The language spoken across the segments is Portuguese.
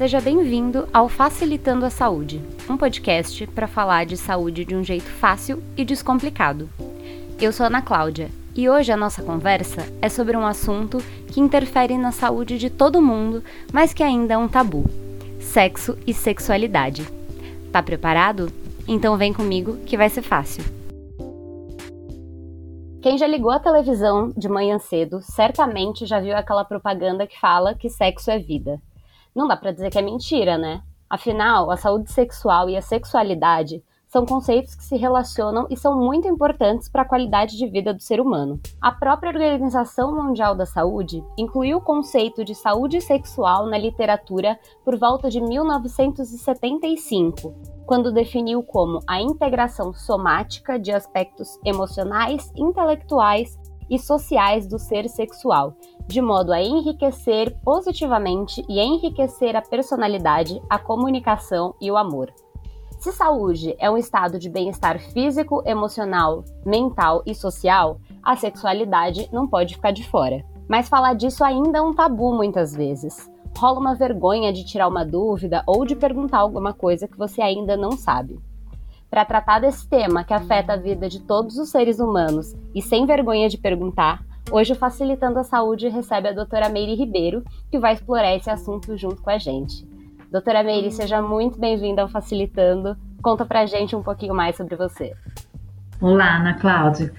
Seja bem-vindo ao Facilitando a Saúde, um podcast para falar de saúde de um jeito fácil e descomplicado. Eu sou Ana Cláudia e hoje a nossa conversa é sobre um assunto que interfere na saúde de todo mundo, mas que ainda é um tabu: sexo e sexualidade. Tá preparado? Então vem comigo que vai ser fácil. Quem já ligou a televisão de manhã cedo certamente já viu aquela propaganda que fala que sexo é vida. Não dá para dizer que é mentira, né? Afinal, a saúde sexual e a sexualidade são conceitos que se relacionam e são muito importantes para a qualidade de vida do ser humano. A própria Organização Mundial da Saúde incluiu o conceito de saúde sexual na literatura por volta de 1975, quando definiu como a integração somática de aspectos emocionais, intelectuais e sociais do ser sexual, de modo a enriquecer positivamente e enriquecer a personalidade, a comunicação e o amor. Se saúde é um estado de bem-estar físico, emocional, mental e social, a sexualidade não pode ficar de fora. Mas falar disso ainda é um tabu muitas vezes. Rola uma vergonha de tirar uma dúvida ou de perguntar alguma coisa que você ainda não sabe. Para tratar desse tema que afeta a vida de todos os seres humanos e sem vergonha de perguntar, hoje o Facilitando a Saúde recebe a doutora Meire Ribeiro, que vai explorar esse assunto junto com a gente. Doutora Meire, seja muito bem-vinda ao Facilitando. Conta pra gente um pouquinho mais sobre você. Olá, Ana Cláudia.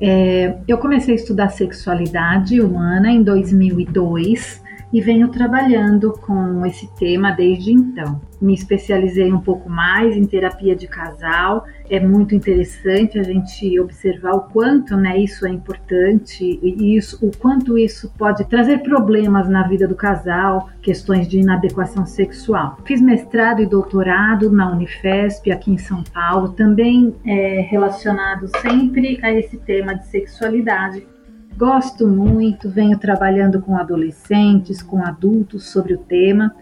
É, eu comecei a estudar sexualidade humana em 2002 e venho trabalhando com esse tema desde então. Me especializei um pouco mais em terapia de casal. É muito interessante a gente observar o quanto, né, isso é importante e isso, o quanto isso pode trazer problemas na vida do casal, questões de inadequação sexual. Fiz mestrado e doutorado na Unifesp aqui em São Paulo, também é, relacionado sempre a esse tema de sexualidade Gosto muito, venho trabalhando com adolescentes, com adultos sobre o tema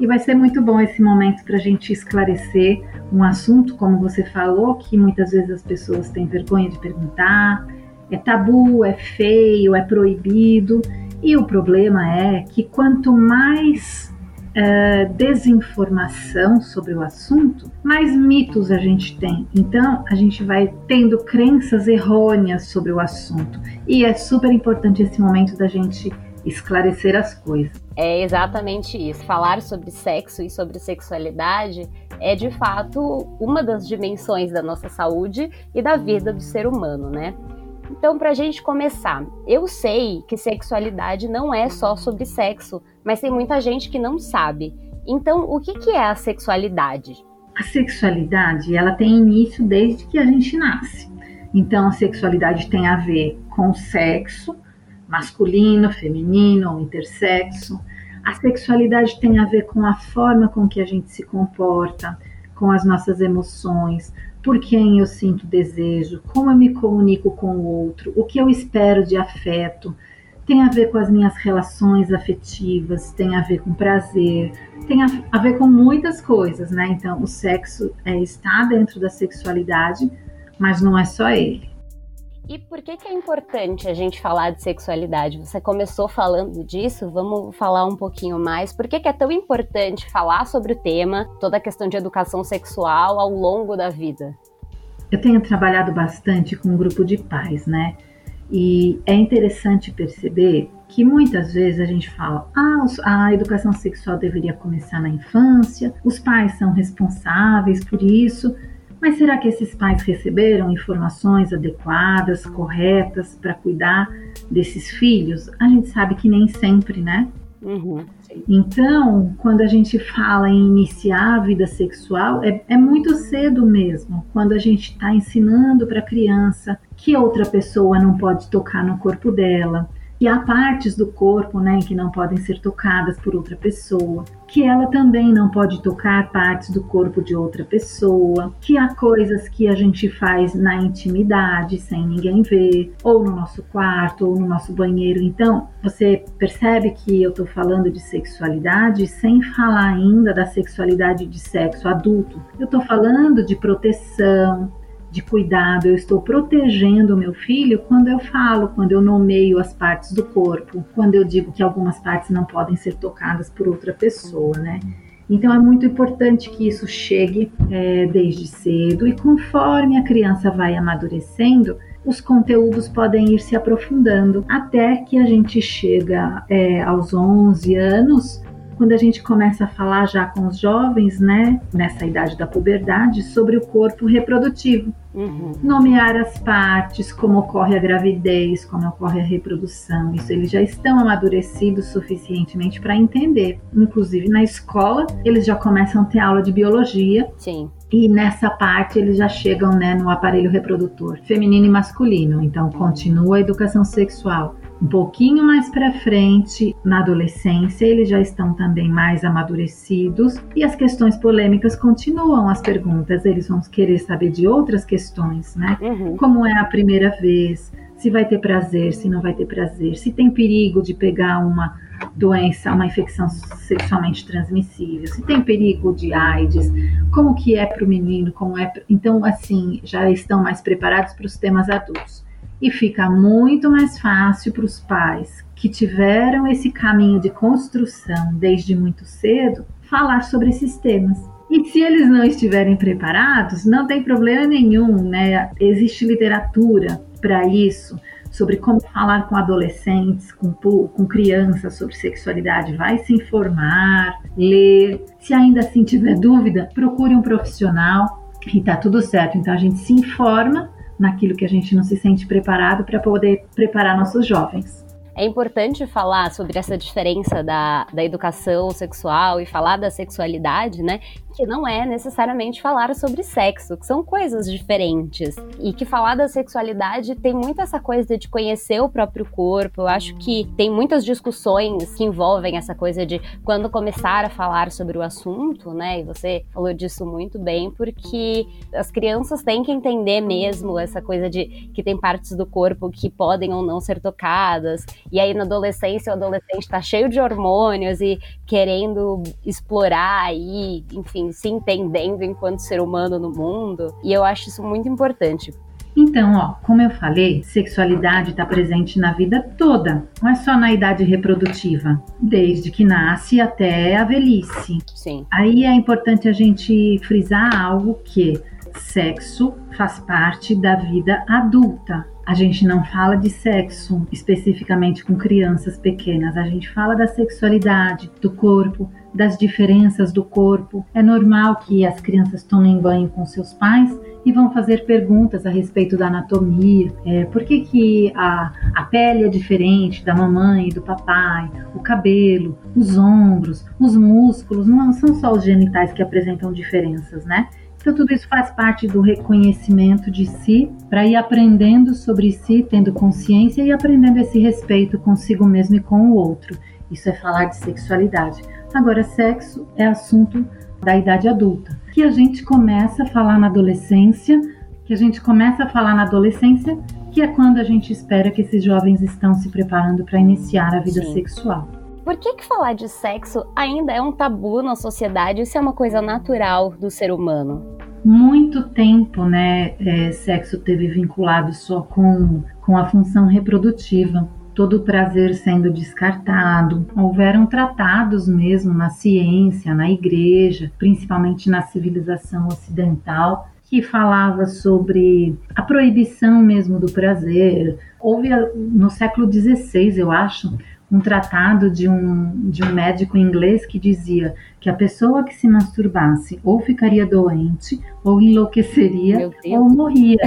e vai ser muito bom esse momento para a gente esclarecer um assunto, como você falou, que muitas vezes as pessoas têm vergonha de perguntar, é tabu, é feio, é proibido. E o problema é que quanto mais uh, desinformação sobre o assunto, mais mitos a gente tem. Então, a gente vai tendo crenças errôneas sobre o assunto. E é super importante esse momento da gente esclarecer as coisas. É exatamente isso. Falar sobre sexo e sobre sexualidade é de fato uma das dimensões da nossa saúde e da vida do ser humano, né? Então, para a gente começar, eu sei que sexualidade não é só sobre sexo, mas tem muita gente que não sabe. Então, o que, que é a sexualidade? A sexualidade, ela tem início desde que a gente nasce. Então, a sexualidade tem a ver com sexo, masculino, feminino ou intersexo. A sexualidade tem a ver com a forma com que a gente se comporta, com as nossas emoções, por quem eu sinto desejo, como eu me comunico com o outro, o que eu espero de afeto. Tem a ver com as minhas relações afetivas, tem a ver com prazer, tem a, a ver com muitas coisas, né? Então, o sexo é, está dentro da sexualidade, mas não é só ele. E por que, que é importante a gente falar de sexualidade? Você começou falando disso, vamos falar um pouquinho mais. Por que, que é tão importante falar sobre o tema, toda a questão de educação sexual ao longo da vida? Eu tenho trabalhado bastante com um grupo de pais, né? E é interessante perceber que muitas vezes a gente fala: ah, a educação sexual deveria começar na infância, os pais são responsáveis por isso. Mas será que esses pais receberam informações adequadas, corretas para cuidar desses filhos? A gente sabe que nem sempre, né? Uhum. Então, quando a gente fala em iniciar a vida sexual, é, é muito cedo mesmo. Quando a gente está ensinando para a criança que outra pessoa não pode tocar no corpo dela, que há partes do corpo né, que não podem ser tocadas por outra pessoa, que ela também não pode tocar partes do corpo de outra pessoa, que há coisas que a gente faz na intimidade, sem ninguém ver, ou no nosso quarto, ou no nosso banheiro. Então, você percebe que eu estou falando de sexualidade sem falar ainda da sexualidade de sexo adulto. Eu estou falando de proteção, de cuidado, eu estou protegendo o meu filho quando eu falo, quando eu nomeio as partes do corpo, quando eu digo que algumas partes não podem ser tocadas por outra pessoa, né? Então é muito importante que isso chegue é, desde cedo e conforme a criança vai amadurecendo, os conteúdos podem ir se aprofundando até que a gente chega é, aos 11 anos quando a gente começa a falar já com os jovens, né, nessa idade da puberdade, sobre o corpo reprodutivo. Uhum. Nomear as partes, como ocorre a gravidez, como ocorre a reprodução. Isso eles já estão amadurecidos suficientemente para entender. Inclusive na escola, eles já começam a ter aula de biologia. Sim. E nessa parte eles já chegam né, no aparelho reprodutor feminino e masculino. Então continua a educação sexual um pouquinho mais para frente, na adolescência, eles já estão também mais amadurecidos e as questões polêmicas continuam as perguntas. Eles vão querer saber de outras questões, né? Uhum. Como é a primeira vez? Se vai ter prazer, se não vai ter prazer, se tem perigo de pegar uma doença, uma infecção sexualmente transmissível, se tem perigo de AIDS, como que é para o menino, como é. Então, assim, já estão mais preparados para os temas adultos e fica muito mais fácil para os pais que tiveram esse caminho de construção desde muito cedo falar sobre esses temas. E se eles não estiverem preparados, não tem problema nenhum, né? Existe literatura para isso, sobre como falar com adolescentes, com, com crianças sobre sexualidade. Vai se informar, ler. Se ainda assim tiver dúvida, procure um profissional e tá tudo certo. Então a gente se informa naquilo que a gente não se sente preparado para poder preparar nossos jovens. É importante falar sobre essa diferença da, da educação sexual e falar da sexualidade, né? Que não é necessariamente falar sobre sexo, que são coisas diferentes. E que falar da sexualidade tem muito essa coisa de conhecer o próprio corpo. Eu acho que tem muitas discussões que envolvem essa coisa de quando começar a falar sobre o assunto, né? E você falou disso muito bem, porque as crianças têm que entender mesmo essa coisa de que tem partes do corpo que podem ou não ser tocadas. E aí na adolescência o adolescente está cheio de hormônios e querendo explorar aí, enfim, se entendendo enquanto ser humano no mundo. E eu acho isso muito importante. Então, ó, como eu falei, sexualidade está presente na vida toda, não é só na idade reprodutiva, desde que nasce até a velhice. Sim. Aí é importante a gente frisar algo que sexo faz parte da vida adulta. A gente não fala de sexo especificamente com crianças pequenas, a gente fala da sexualidade, do corpo, das diferenças do corpo. É normal que as crianças tomem banho com seus pais e vão fazer perguntas a respeito da anatomia, é, por que, que a, a pele é diferente da mamãe e do papai, o cabelo, os ombros, os músculos, não são só os genitais que apresentam diferenças, né? Então, tudo isso faz parte do reconhecimento de si, para ir aprendendo sobre si, tendo consciência e aprendendo esse respeito consigo mesmo e com o outro. Isso é falar de sexualidade. Agora, sexo é assunto da idade adulta, que a gente começa a falar na adolescência, que a gente começa a falar na adolescência, que é quando a gente espera que esses jovens estão se preparando para iniciar a vida Sim. sexual. Por que, que falar de sexo ainda é um tabu na sociedade? Isso é uma coisa natural do ser humano? Muito tempo, né, é, sexo teve vinculado só com, com a função reprodutiva todo o prazer sendo descartado. Houveram tratados mesmo na ciência, na igreja, principalmente na civilização ocidental, que falava sobre a proibição mesmo do prazer. Houve no século XVI, eu acho, um tratado de um, de um médico inglês que dizia que a pessoa que se masturbasse ou ficaria doente, ou enlouqueceria, ou morria.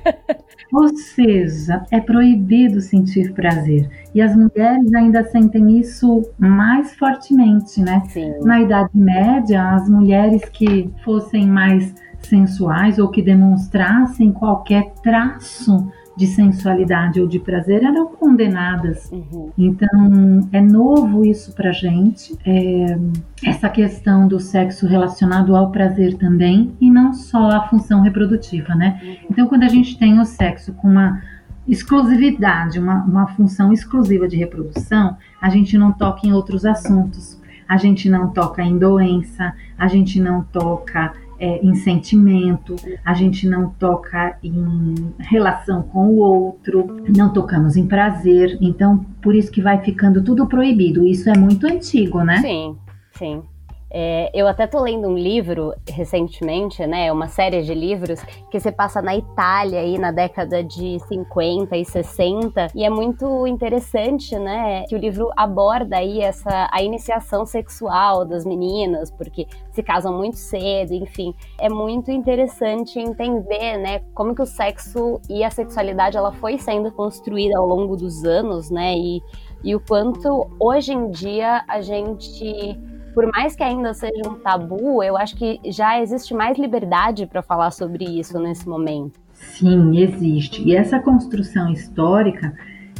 ou seja, é proibido sentir prazer. E as mulheres ainda sentem isso mais fortemente, né? Sim. Na Idade Média, as mulheres que fossem mais sensuais ou que demonstrassem qualquer traço de sensualidade ou de prazer eram condenadas. Uhum. Então é novo isso para gente, é, essa questão do sexo relacionado ao prazer também e não só a função reprodutiva, né? Uhum. Então quando a gente tem o sexo com uma exclusividade, uma, uma função exclusiva de reprodução, a gente não toca em outros assuntos. A gente não toca em doença, a gente não toca é, em sentimento, a gente não toca em relação com o outro, não tocamos em prazer, então por isso que vai ficando tudo proibido. Isso é muito antigo, né? Sim, sim. É, eu até tô lendo um livro recentemente, né? Uma série de livros que se passa na Itália aí na década de 50 e 60 e é muito interessante, né? Que o livro aborda aí essa a iniciação sexual das meninas, porque se casam muito cedo, enfim, é muito interessante entender, né? Como que o sexo e a sexualidade ela foi sendo construída ao longo dos anos, né? E, e o quanto hoje em dia a gente por mais que ainda seja um tabu, eu acho que já existe mais liberdade para falar sobre isso nesse momento. Sim, existe. E essa construção histórica,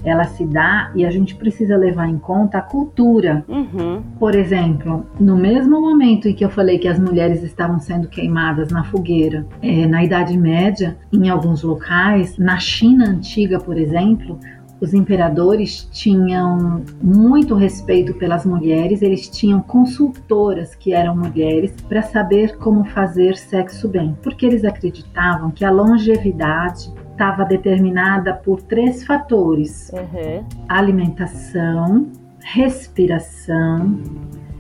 ela se dá e a gente precisa levar em conta a cultura. Uhum. Por exemplo, no mesmo momento em que eu falei que as mulheres estavam sendo queimadas na fogueira, é, na Idade Média, em alguns locais, na China antiga, por exemplo, os imperadores tinham muito respeito pelas mulheres, eles tinham consultoras que eram mulheres para saber como fazer sexo bem, porque eles acreditavam que a longevidade estava determinada por três fatores: uhum. alimentação, respiração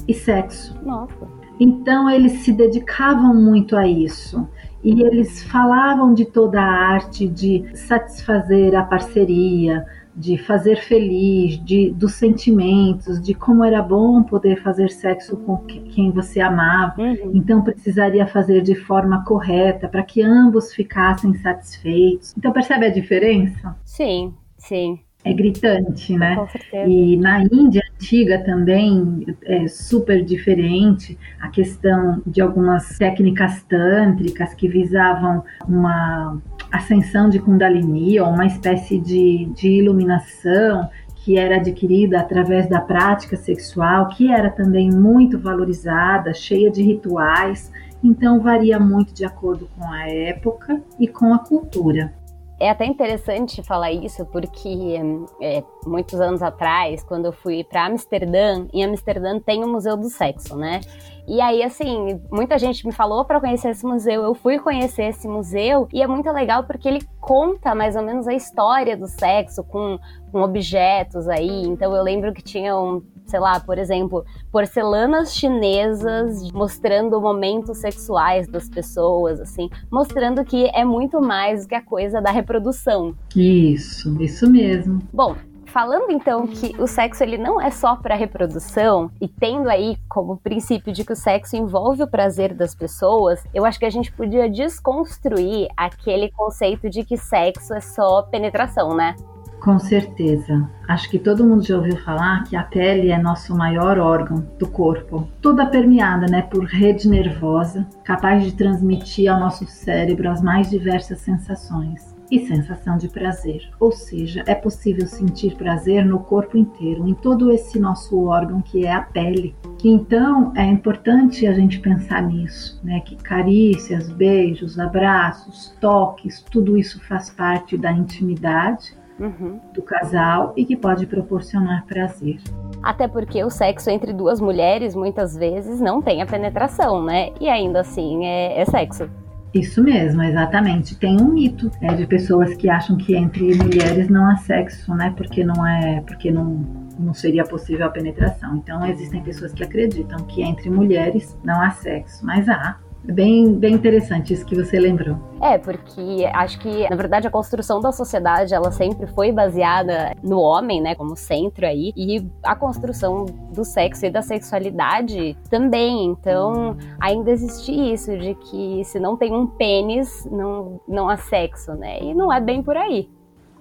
e sexo. Nossa. Então eles se dedicavam muito a isso. E eles falavam de toda a arte de satisfazer a parceria, de fazer feliz, de dos sentimentos, de como era bom poder fazer sexo com quem você amava. Uhum. Então precisaria fazer de forma correta para que ambos ficassem satisfeitos. Então percebe a diferença? Sim, sim. É gritante, né? Com certeza. E na Índia antiga também é super diferente a questão de algumas técnicas tântricas que visavam uma ascensão de Kundalini, ou uma espécie de, de iluminação que era adquirida através da prática sexual, que era também muito valorizada, cheia de rituais. Então, varia muito de acordo com a época e com a cultura. É até interessante falar isso porque é, muitos anos atrás, quando eu fui para Amsterdã, em Amsterdã tem o Museu do Sexo, né? E aí, assim, muita gente me falou para conhecer esse museu. Eu fui conhecer esse museu e é muito legal porque ele conta mais ou menos a história do sexo com, com objetos aí. Então eu lembro que tinham, sei lá, por exemplo, porcelanas chinesas mostrando momentos sexuais das pessoas, assim, mostrando que é muito mais do que a coisa da reprodução. Isso, isso mesmo. Bom, falando então que o sexo ele não é só para reprodução e tendo aí como princípio de que o sexo envolve o prazer das pessoas, eu acho que a gente podia desconstruir aquele conceito de que sexo é só penetração, né? Com certeza. Acho que todo mundo já ouviu falar que a pele é nosso maior órgão do corpo, toda permeada, né, por rede nervosa, capaz de transmitir ao nosso cérebro as mais diversas sensações e sensação de prazer, ou seja, é possível sentir prazer no corpo inteiro, em todo esse nosso órgão que é a pele. Então é importante a gente pensar nisso, né? Que carícias, beijos, abraços, toques, tudo isso faz parte da intimidade uhum. do casal e que pode proporcionar prazer. Até porque o sexo entre duas mulheres muitas vezes não tem a penetração, né? E ainda assim é, é sexo. Isso mesmo, exatamente. Tem um mito é, de pessoas que acham que entre mulheres não há sexo, né? Porque não é, porque não, não seria possível a penetração. Então existem pessoas que acreditam que entre mulheres não há sexo, mas há. Bem, bem interessante isso que você lembrou. É, porque acho que, na verdade, a construção da sociedade, ela sempre foi baseada no homem, né, como centro aí, e a construção do sexo e da sexualidade também. Então, ainda existe isso de que se não tem um pênis, não, não há sexo, né? E não é bem por aí.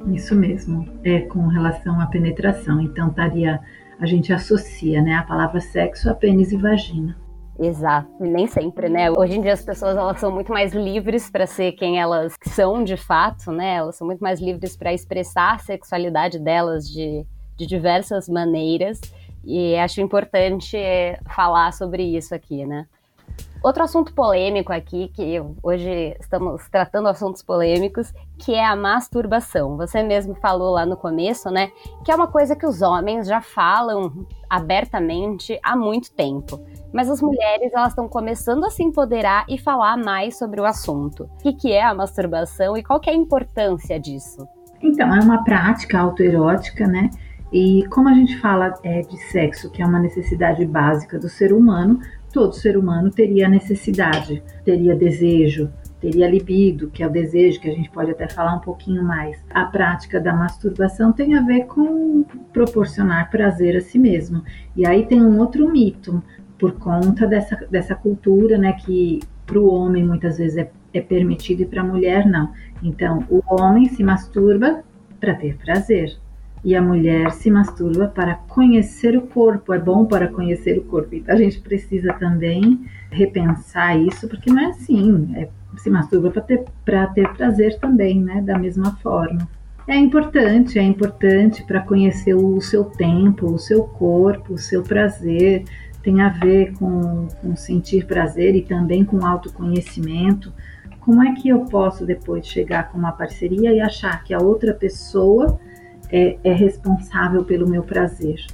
Isso mesmo. É com relação à penetração. Então, estaria a gente associa, né, a palavra sexo a pênis e vagina. Exato, e nem sempre, né? Hoje em dia as pessoas elas são muito mais livres para ser quem elas são de fato, né? Elas são muito mais livres para expressar a sexualidade delas de, de diversas maneiras. E acho importante falar sobre isso aqui, né? Outro assunto polêmico aqui, que hoje estamos tratando assuntos polêmicos, que é a masturbação. Você mesmo falou lá no começo, né? Que é uma coisa que os homens já falam abertamente há muito tempo. Mas as mulheres, elas estão começando a se empoderar e falar mais sobre o assunto. O que, é a masturbação e qual é a importância disso? Então, é uma prática autoerótica, né? E como a gente fala é, de sexo, que é uma necessidade básica do ser humano, todo ser humano teria necessidade, teria desejo, teria libido, que é o desejo, que a gente pode até falar um pouquinho mais. A prática da masturbação tem a ver com proporcionar prazer a si mesmo. E aí tem um outro mito, por conta dessa, dessa cultura, né, que para o homem muitas vezes é, é permitido e para a mulher não. Então, o homem se masturba para ter prazer e a mulher se masturba para conhecer o corpo, é bom para conhecer o corpo. Então a gente precisa também repensar isso, porque não é assim, é, se masturba para ter, ter prazer também, né? Da mesma forma. É importante, é importante para conhecer o seu tempo, o seu corpo, o seu prazer, tem a ver com, com sentir prazer e também com autoconhecimento. Como é que eu posso depois chegar com uma parceria e achar que a outra pessoa é, é responsável pelo meu prazer.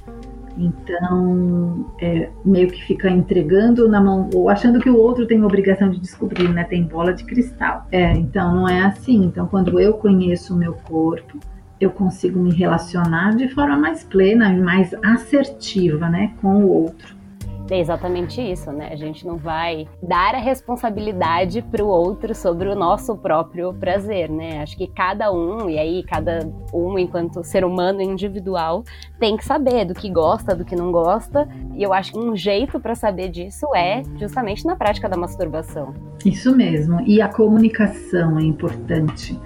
Então, é, meio que fica entregando na mão, ou achando que o outro tem obrigação de descobrir, né? Tem bola de cristal. É, então não é assim. Então, quando eu conheço o meu corpo, eu consigo me relacionar de forma mais plena e mais assertiva, né, com o outro. É exatamente isso, né? A gente não vai dar a responsabilidade para o outro sobre o nosso próprio prazer, né? Acho que cada um, e aí cada um enquanto ser humano individual, tem que saber do que gosta, do que não gosta. E eu acho que um jeito para saber disso é justamente na prática da masturbação. Isso mesmo. E a comunicação é importante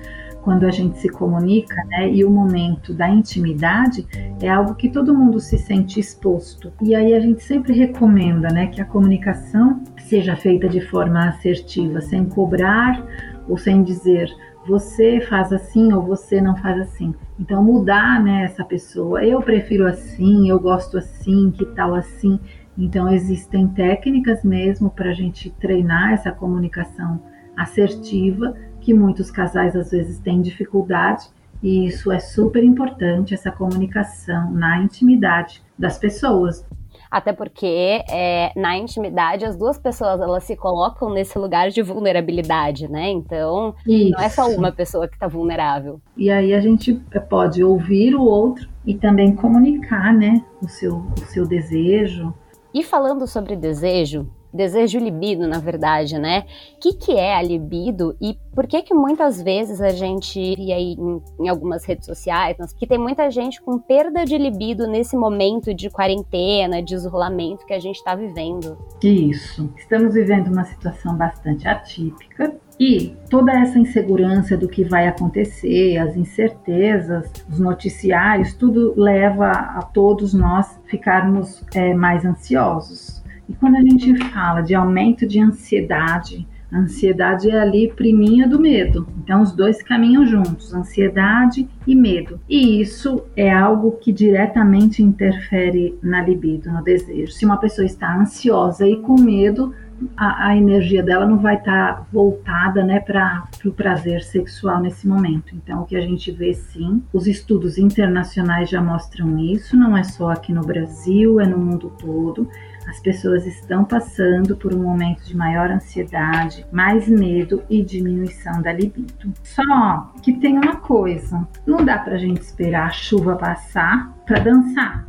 quando a gente se comunica, né? E o momento da intimidade é algo que todo mundo se sente exposto. E aí a gente sempre recomenda, né, que a comunicação seja feita de forma assertiva, sem cobrar ou sem dizer você faz assim ou você não faz assim. Então mudar, né, essa pessoa. Eu prefiro assim, eu gosto assim, que tal assim. Então existem técnicas mesmo para a gente treinar essa comunicação assertiva que muitos casais às vezes têm dificuldade, e isso é super importante, essa comunicação na intimidade das pessoas. Até porque é, na intimidade as duas pessoas elas se colocam nesse lugar de vulnerabilidade, né? Então Isso. não é só uma pessoa que está vulnerável. E aí a gente pode ouvir o outro e também comunicar, né? O seu, o seu desejo. E falando sobre desejo, desejo libido, na verdade, né? O que, que é a libido e por que que muitas vezes a gente, e aí em, em, algumas redes sociais, que tem muita gente com perda de libido nesse momento de quarentena, de isolamento que a gente está vivendo? Isso. Estamos vivendo uma situação bastante atípica e toda essa insegurança do que vai acontecer, as incertezas, os noticiários, tudo leva a todos nós ficarmos é, mais ansiosos. E quando a gente fala de aumento de ansiedade, a ansiedade é ali priminha do medo. Então os dois caminham juntos, ansiedade e medo. E isso é algo que diretamente interfere na libido, no desejo. Se uma pessoa está ansiosa e com medo, a, a energia dela não vai estar tá voltada né, para o pra prazer sexual nesse momento. Então, o que a gente vê sim, os estudos internacionais já mostram isso, não é só aqui no Brasil, é no mundo todo as pessoas estão passando por um momento de maior ansiedade, mais medo e diminuição da libido. Só que tem uma coisa: não dá para a gente esperar a chuva passar para dançar.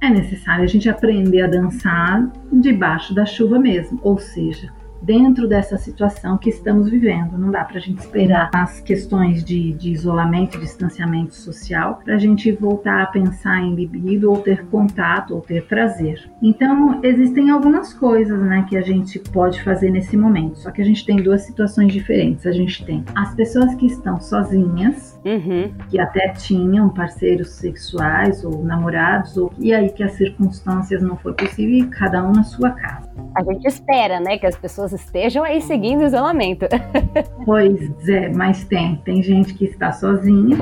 É necessário a gente aprender a dançar debaixo da chuva mesmo, ou seja, dentro dessa situação que estamos vivendo. Não dá para a gente esperar as questões de, de isolamento, distanciamento social, para a gente voltar a pensar em libido ou ter contato ou ter prazer. Então, existem algumas coisas né, que a gente pode fazer nesse momento, só que a gente tem duas situações diferentes. A gente tem as pessoas que estão sozinhas, uhum. que até tinham parceiros sexuais ou namorados, ou, e aí que as circunstâncias não foi possível e cada um na sua casa. A gente espera, né, que as pessoas estejam aí seguindo o isolamento. pois é, mas tem. Tem gente que está sozinha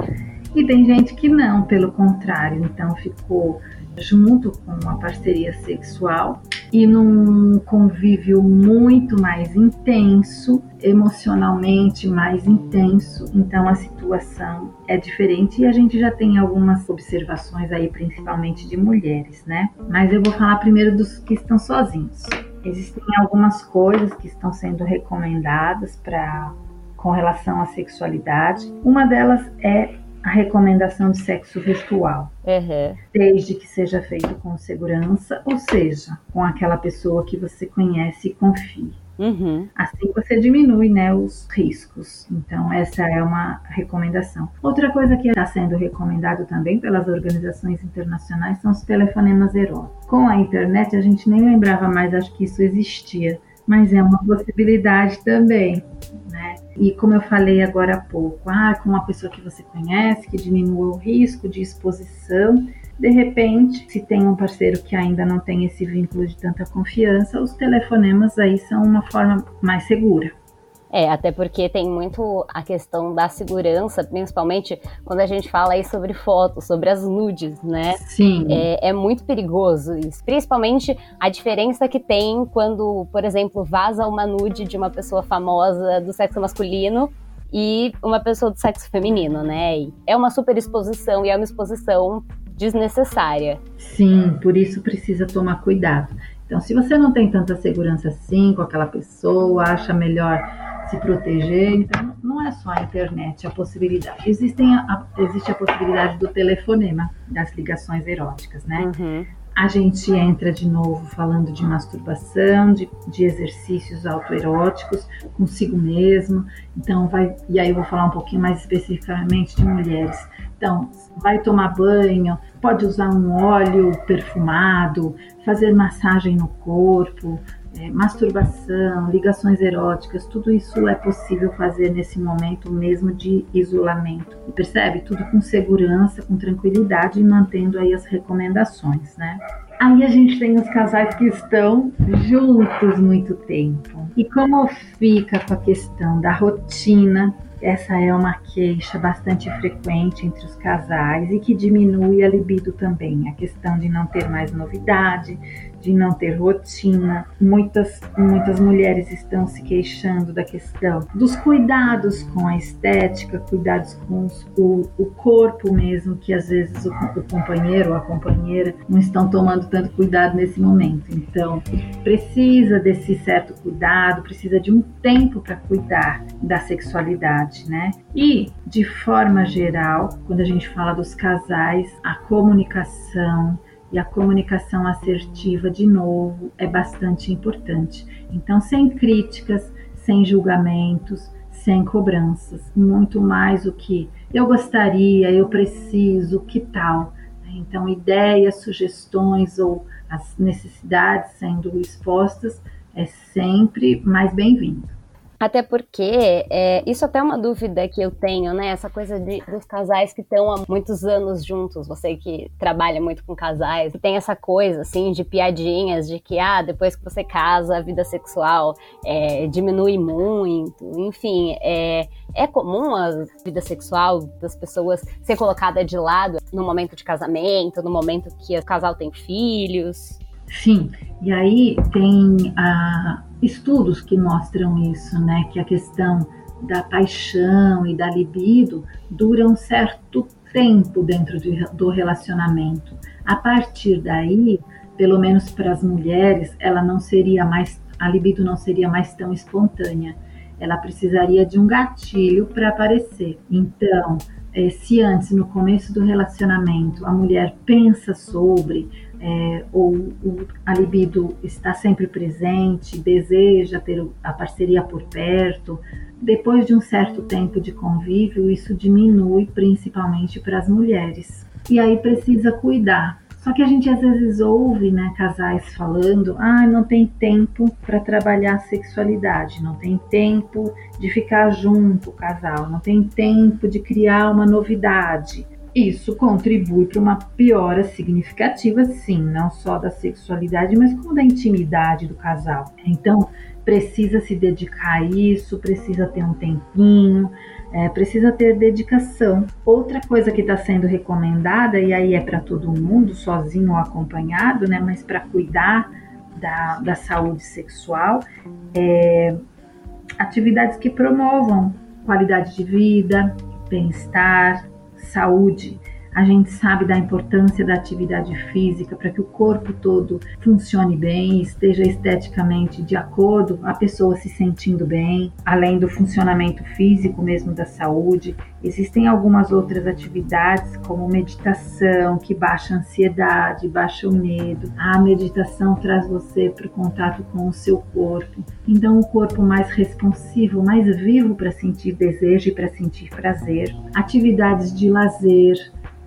e tem gente que não, pelo contrário. Então ficou junto com uma parceria sexual e num convívio muito mais intenso, emocionalmente mais intenso. Então a situação é diferente e a gente já tem algumas observações aí, principalmente de mulheres, né? Mas eu vou falar primeiro dos que estão sozinhos. Existem algumas coisas que estão sendo recomendadas para com relação à sexualidade. Uma delas é a recomendação de sexo virtual, uhum. desde que seja feito com segurança, ou seja, com aquela pessoa que você conhece e confie. Uhum. Assim você diminui né, os riscos. Então, essa é uma recomendação. Outra coisa que está sendo recomendado também pelas organizações internacionais são os telefonemas eróticos. Com a internet, a gente nem lembrava mais, acho que isso existia, mas é uma possibilidade também. Né? E como eu falei agora há pouco, ah, com uma pessoa que você conhece, que diminua o risco de exposição de repente, se tem um parceiro que ainda não tem esse vínculo de tanta confiança, os telefonemas aí são uma forma mais segura. É, até porque tem muito a questão da segurança, principalmente quando a gente fala aí sobre fotos, sobre as nudes, né? Sim. É, é, muito perigoso isso. Principalmente a diferença que tem quando, por exemplo, vaza uma nude de uma pessoa famosa do sexo masculino e uma pessoa do sexo feminino, né? E é uma super exposição e é uma exposição desnecessária. Sim, por isso precisa tomar cuidado. Então, se você não tem tanta segurança assim com aquela pessoa, acha melhor se proteger, então não é só a internet a possibilidade. Existem a, existe a possibilidade do telefonema, das ligações eróticas, né? Uhum a gente entra de novo falando de masturbação, de, de exercícios autoeróticos consigo mesmo. Então, vai. E aí eu vou falar um pouquinho mais especificamente de mulheres. Então, vai tomar banho, pode usar um óleo perfumado, fazer massagem no corpo, é, masturbação, ligações eróticas, tudo isso é possível fazer nesse momento mesmo de isolamento. E percebe? Tudo com segurança, com tranquilidade e mantendo aí as recomendações, né? Aí a gente tem os casais que estão juntos muito tempo. E como fica com a questão da rotina essa é uma queixa bastante frequente entre os casais e que diminui a libido também, a questão de não ter mais novidade, de não ter rotina. Muitas, muitas mulheres estão se queixando da questão dos cuidados com a estética, cuidados com os, o, o corpo mesmo, que às vezes o, o companheiro ou a companheira não estão tomando tanto cuidado nesse momento. Então, precisa desse certo cuidado, precisa de um tempo para cuidar da sexualidade, né? E, de forma geral, quando a gente fala dos casais, a comunicação, e a comunicação assertiva, de novo, é bastante importante. Então, sem críticas, sem julgamentos, sem cobranças, muito mais o que eu gostaria, eu preciso, que tal. Então, ideias, sugestões ou as necessidades sendo expostas é sempre mais bem-vindo. Até porque, é, isso até é uma dúvida que eu tenho, né? Essa coisa de, dos casais que estão há muitos anos juntos, você que trabalha muito com casais, tem essa coisa, assim, de piadinhas, de que, ah, depois que você casa, a vida sexual é, diminui muito. Enfim, é, é comum a vida sexual das pessoas ser colocada de lado no momento de casamento, no momento que o casal tem filhos. Sim, e aí tem a estudos que mostram isso, né? Que a questão da paixão e da libido dura um certo tempo dentro de, do relacionamento. A partir daí, pelo menos para as mulheres, ela não seria mais, a libido não seria mais tão espontânea. Ela precisaria de um gatilho para aparecer. Então, eh, se antes, no começo do relacionamento, a mulher pensa sobre, é, ou a libido está sempre presente, deseja ter a parceria por perto, depois de um certo tempo de convívio, isso diminui principalmente para as mulheres. E aí precisa cuidar. Só que a gente às vezes ouve né, casais falando: ah, não tem tempo para trabalhar a sexualidade, não tem tempo de ficar junto o casal, não tem tempo de criar uma novidade. Isso contribui para uma piora significativa, sim, não só da sexualidade, mas como da intimidade do casal. Então, precisa se dedicar a isso, precisa ter um tempinho, é, precisa ter dedicação. Outra coisa que está sendo recomendada, e aí é para todo mundo, sozinho ou acompanhado, né, mas para cuidar da, da saúde sexual, é atividades que promovam qualidade de vida, bem-estar, saúde. A gente sabe da importância da atividade física para que o corpo todo funcione bem, esteja esteticamente de acordo, a pessoa se sentindo bem, além do funcionamento físico mesmo da saúde. Existem algumas outras atividades, como meditação, que baixa a ansiedade, baixa o medo. A meditação traz você para o contato com o seu corpo. Então, o corpo mais responsivo, mais vivo para sentir desejo e para sentir prazer. Atividades de lazer,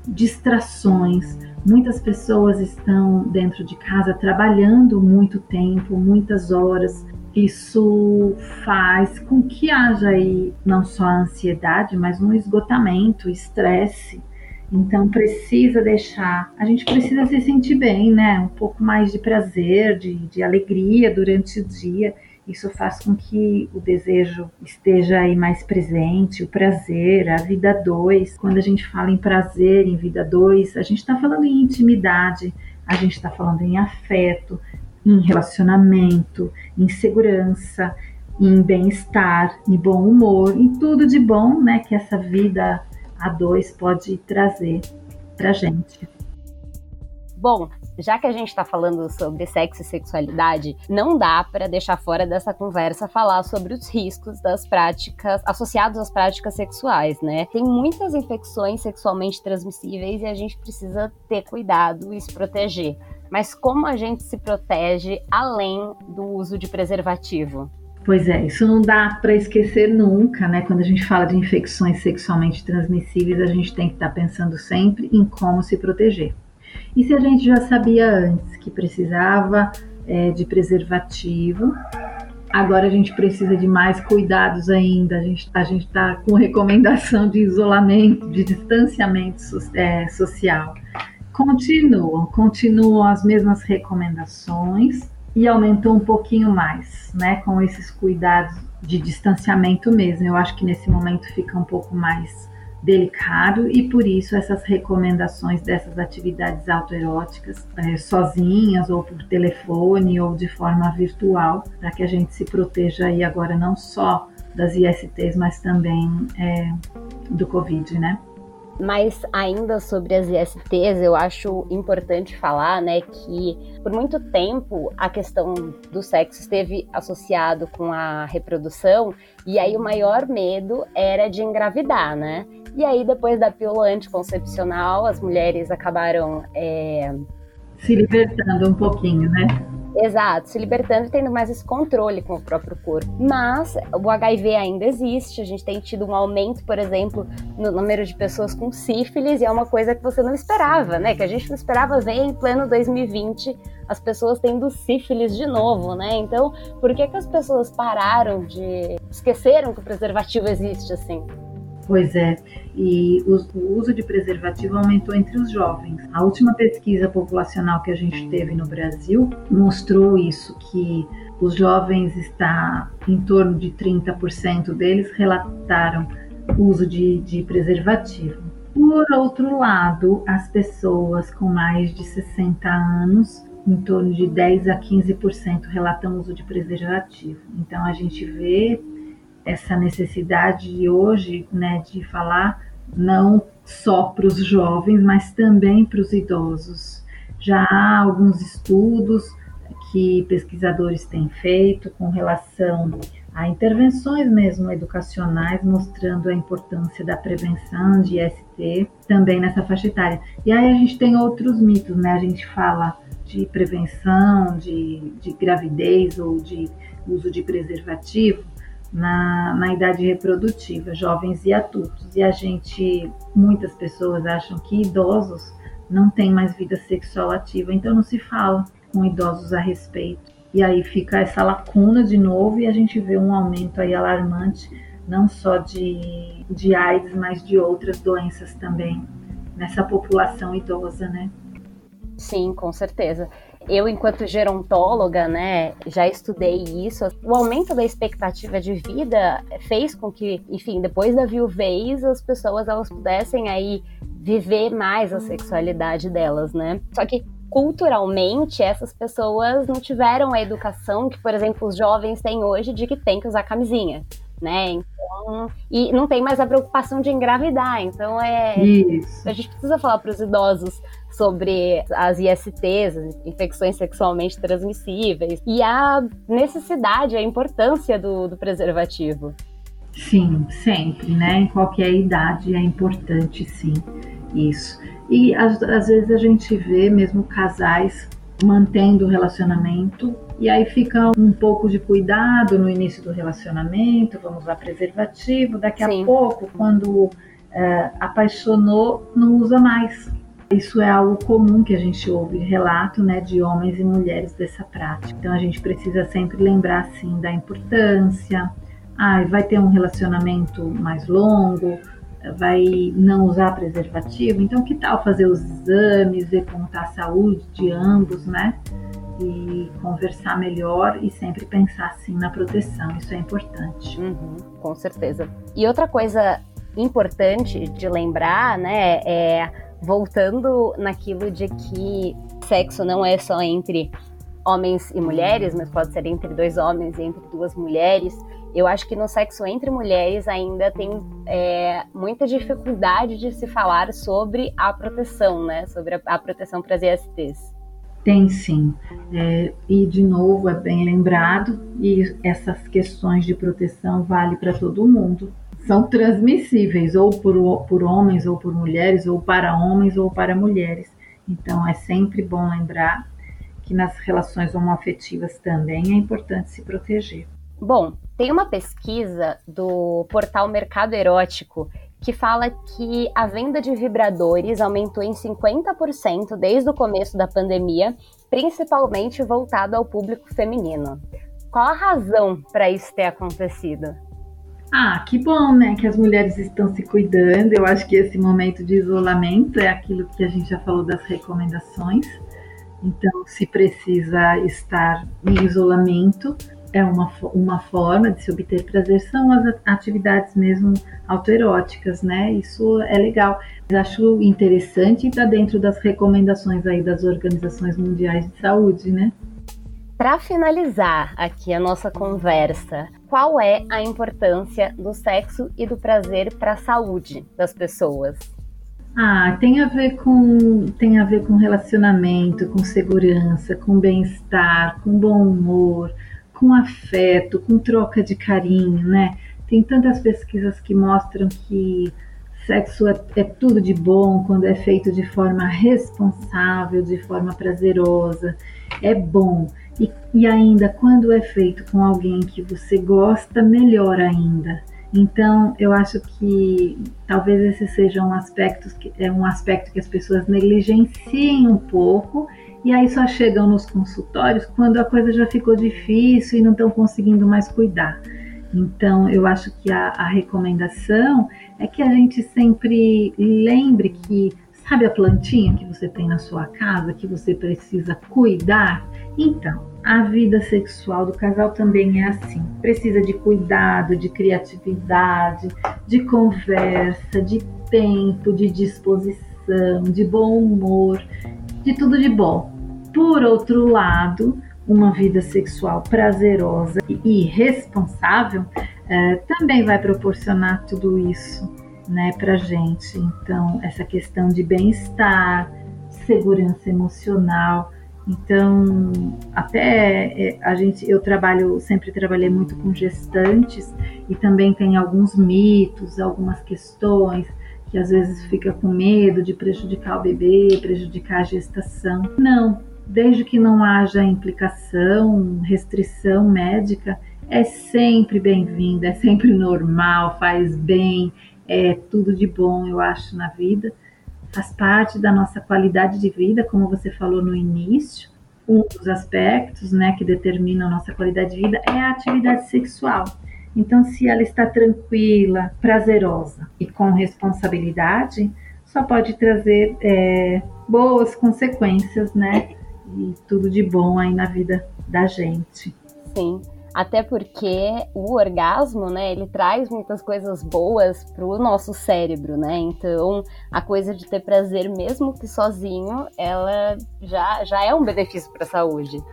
distrações. Muitas pessoas estão dentro de casa trabalhando muito tempo, muitas horas. Isso faz com que haja aí não só ansiedade, mas um esgotamento, estresse. Então precisa deixar, a gente precisa se sentir bem, né? Um pouco mais de prazer, de, de alegria durante o dia. Isso faz com que o desejo esteja aí mais presente, o prazer, a vida dois. Quando a gente fala em prazer, em vida dois, a gente está falando em intimidade, a gente está falando em afeto, em relacionamento, em segurança, em bem-estar, em bom humor, em tudo de bom, né, que essa vida a dois pode trazer para gente. Bom, já que a gente está falando sobre sexo e sexualidade, não dá para deixar fora dessa conversa falar sobre os riscos das práticas associados às práticas sexuais, né? Tem muitas infecções sexualmente transmissíveis e a gente precisa ter cuidado e se proteger. Mas como a gente se protege além do uso de preservativo? Pois é, isso não dá para esquecer nunca, né? Quando a gente fala de infecções sexualmente transmissíveis, a gente tem que estar tá pensando sempre em como se proteger. E se a gente já sabia antes que precisava é, de preservativo, agora a gente precisa de mais cuidados ainda. A gente a está com recomendação de isolamento, de distanciamento é, social. Continuam, continuam as mesmas recomendações e aumentou um pouquinho mais, né, com esses cuidados de distanciamento mesmo. Eu acho que nesse momento fica um pouco mais delicado e por isso essas recomendações dessas atividades autoeróticas é, sozinhas ou por telefone ou de forma virtual para que a gente se proteja aí agora não só das ISTs mas também é, do Covid, né? Mas ainda sobre as ISTs, eu acho importante falar, né, que por muito tempo a questão do sexo esteve associado com a reprodução e aí o maior medo era de engravidar, né? E aí, depois da pílula anticoncepcional, as mulheres acabaram. É... Se libertando um pouquinho, né? Exato, se libertando e tendo mais esse controle com o próprio corpo. Mas o HIV ainda existe, a gente tem tido um aumento, por exemplo, no número de pessoas com sífilis, e é uma coisa que você não esperava, né? Que a gente não esperava ver em pleno 2020 as pessoas tendo sífilis de novo, né? Então, por que, que as pessoas pararam de. esqueceram que o preservativo existe assim? Pois é, e o uso de preservativo aumentou entre os jovens. A última pesquisa populacional que a gente teve no Brasil mostrou isso, que os jovens está em torno de 30% deles relataram uso de, de preservativo. Por outro lado, as pessoas com mais de 60 anos, em torno de 10 a 15% relatam uso de preservativo. Então a gente vê essa necessidade hoje né, de falar não só para os jovens, mas também para os idosos. Já há alguns estudos que pesquisadores têm feito com relação a intervenções mesmo educacionais, mostrando a importância da prevenção de IST também nessa faixa etária. E aí a gente tem outros mitos, né? A gente fala de prevenção de, de gravidez ou de uso de preservativo, na, na idade reprodutiva, jovens e adultos. E a gente, muitas pessoas acham que idosos não têm mais vida sexual ativa, então não se fala com idosos a respeito. E aí fica essa lacuna de novo e a gente vê um aumento aí alarmante, não só de, de AIDS, mas de outras doenças também nessa população idosa, né? Sim, com certeza eu, enquanto gerontóloga, né, já estudei isso. O aumento da expectativa de vida fez com que, enfim, depois da viuvez, as pessoas elas pudessem aí viver mais a sexualidade delas, né? Só que culturalmente essas pessoas não tiveram a educação que, por exemplo, os jovens têm hoje de que tem que usar camisinha, né? Então e não tem mais a preocupação de engravidar. Então é. Isso. A gente precisa falar para os idosos sobre as ISTs, as infecções sexualmente transmissíveis, e a necessidade, a importância do, do preservativo. Sim, sempre, né? Em qualquer idade é importante, sim, isso. E às, às vezes a gente vê mesmo casais mantendo o relacionamento e aí fica um pouco de cuidado no início do relacionamento, vamos usar preservativo, daqui Sim. a pouco, quando é, apaixonou, não usa mais. Isso é algo comum que a gente ouve relato, né, de homens e mulheres dessa prática. Então a gente precisa sempre lembrar assim da importância. Ah, vai ter um relacionamento mais longo, vai não usar preservativo. Então que tal fazer os exames, ver como está a saúde de ambos, né? E conversar melhor e sempre pensar assim na proteção. Isso é importante. Uhum, com certeza. E outra coisa importante de lembrar, né, é voltando naquilo de que sexo não é só entre homens e mulheres, mas pode ser entre dois homens e entre duas mulheres. Eu acho que no sexo entre mulheres ainda tem é, muita dificuldade de se falar sobre a proteção, né? Sobre a, a proteção para as ISTs. Tem sim. É, e, de novo, é bem lembrado, e essas questões de proteção vale para todo mundo são transmissíveis ou por, por homens ou por mulheres, ou para homens ou para mulheres. Então é sempre bom lembrar que nas relações homoafetivas também é importante se proteger. Bom, tem uma pesquisa do portal Mercado Erótico que fala que a venda de vibradores aumentou em 50% desde o começo da pandemia, principalmente voltado ao público feminino. Qual a razão para isso ter acontecido? Ah, que bom, né? Que as mulheres estão se cuidando. Eu acho que esse momento de isolamento é aquilo que a gente já falou das recomendações. Então, se precisa estar em isolamento, é uma, uma forma de se obter prazer, são as atividades mesmo autoeróticas, né? Isso é legal. Eu acho interessante e está dentro das recomendações aí das organizações mundiais de saúde, né? Para finalizar aqui a nossa conversa, qual é a importância do sexo e do prazer para a saúde das pessoas? Ah, tem a ver com tem a ver com relacionamento, com segurança, com bem-estar, com bom humor, com afeto, com troca de carinho, né? Tem tantas pesquisas que mostram que sexo é, é, tudo de bom quando é feito de forma responsável, de forma prazerosa, é bom. E, e ainda quando é feito com alguém que você gosta, melhor ainda. Então, eu acho que talvez esse seja um aspecto que é um aspecto que as pessoas negligenciem um pouco e aí só chegam nos consultórios quando a coisa já ficou difícil e não estão conseguindo mais cuidar. Então, eu acho que a, a recomendação é que a gente sempre lembre que Sabe a plantinha que você tem na sua casa que você precisa cuidar? Então, a vida sexual do casal também é assim. Precisa de cuidado, de criatividade, de conversa, de tempo, de disposição, de bom humor, de tudo de bom. Por outro lado, uma vida sexual prazerosa e responsável é, também vai proporcionar tudo isso né, para gente. Então, essa questão de bem-estar, segurança emocional. Então, até é, a gente, eu trabalho, sempre trabalhei muito com gestantes e também tem alguns mitos, algumas questões que às vezes fica com medo de prejudicar o bebê, prejudicar a gestação. Não, desde que não haja implicação, restrição médica, é sempre bem-vinda, é sempre normal, faz bem, é tudo de bom, eu acho, na vida. Faz parte da nossa qualidade de vida, como você falou no início. Um dos aspectos né, que determina a nossa qualidade de vida é a atividade sexual. Então, se ela está tranquila, prazerosa e com responsabilidade, só pode trazer é, boas consequências, né? E tudo de bom aí na vida da gente. Sim. Até porque o orgasmo, né, ele traz muitas coisas boas pro nosso cérebro, né? Então, a coisa de ter prazer, mesmo que sozinho, ela já, já é um benefício para a saúde.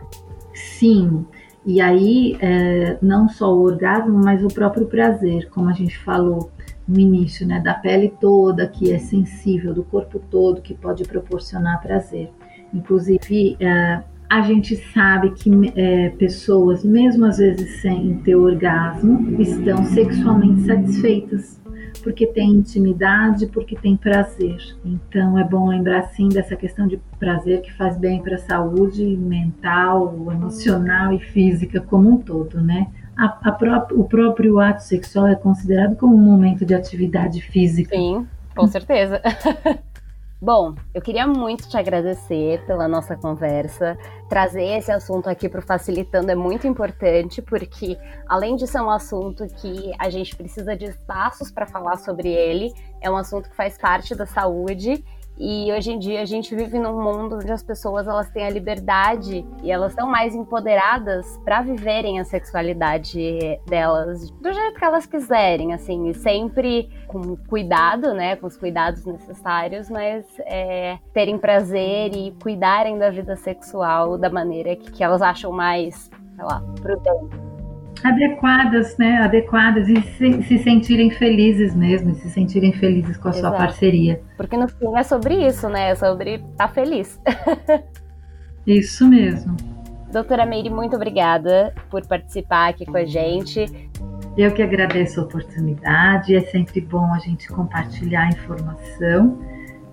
Sim. E aí, é, não só o orgasmo, mas o próprio prazer, como a gente falou no início, né, da pele toda, que é sensível, do corpo todo, que pode proporcionar prazer. Inclusive, é, a gente sabe que é, pessoas, mesmo às vezes sem ter orgasmo, estão sexualmente satisfeitas, porque tem intimidade, porque tem prazer. Então é bom lembrar sim dessa questão de prazer que faz bem para a saúde mental, emocional e física como um todo, né? A, a pró o próprio ato sexual é considerado como um momento de atividade física. Sim, com certeza. Bom, eu queria muito te agradecer pela nossa conversa. Trazer esse assunto aqui para o Facilitando é muito importante, porque além de ser um assunto que a gente precisa de espaços para falar sobre ele, é um assunto que faz parte da saúde e hoje em dia a gente vive num mundo onde as pessoas elas têm a liberdade e elas estão mais empoderadas para viverem a sexualidade delas do jeito que elas quiserem, assim, sempre com cuidado, né, com os cuidados necessários, mas é, terem prazer e cuidarem da vida sexual da maneira que, que elas acham mais, sei lá, prudente adequadas, né? Adequadas e se, se, sentirem felizes mesmo, se sentirem felizes com a Exato. sua parceria. Porque no fim é sobre isso, né? É sobre estar tá feliz. isso mesmo. Doutora Meire, muito obrigada por participar aqui com a gente. Eu que agradeço a oportunidade. É sempre bom a gente compartilhar informação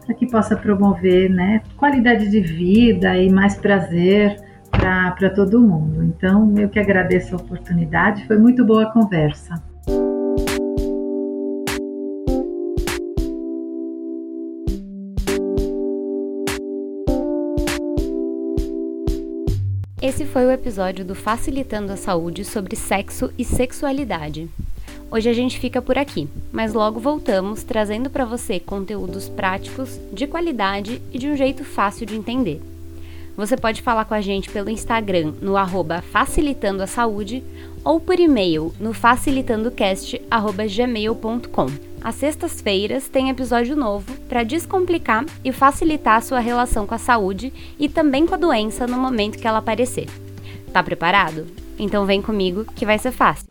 para que possa promover, né, qualidade de vida e mais prazer para todo mundo. Então, eu que agradeço a oportunidade, foi muito boa a conversa. Esse foi o episódio do Facilitando a Saúde sobre sexo e sexualidade. Hoje a gente fica por aqui, mas logo voltamos trazendo para você conteúdos práticos, de qualidade e de um jeito fácil de entender. Você pode falar com a gente pelo Instagram no arroba Facilitando a Saúde ou por e-mail no facilitandocast.gmail.com. Às sextas-feiras tem episódio novo para descomplicar e facilitar a sua relação com a saúde e também com a doença no momento que ela aparecer. Tá preparado? Então vem comigo que vai ser fácil.